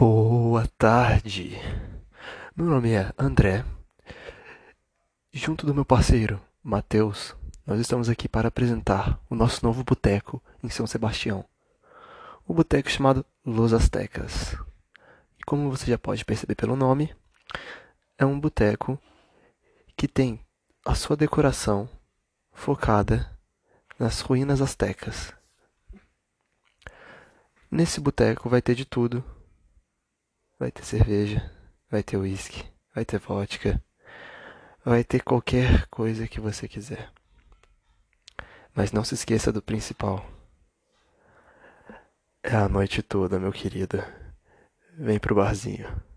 Boa tarde. Meu nome é André. Junto do meu parceiro, Matheus, nós estamos aqui para apresentar o nosso novo boteco em São Sebastião. O boteco chamado Los Aztecas. E como você já pode perceber pelo nome, é um boteco que tem a sua decoração focada nas ruínas astecas. Nesse boteco vai ter de tudo. Vai ter cerveja, vai ter uísque, vai ter vodka, vai ter qualquer coisa que você quiser. Mas não se esqueça do principal. É a noite toda, meu querido. Vem pro barzinho.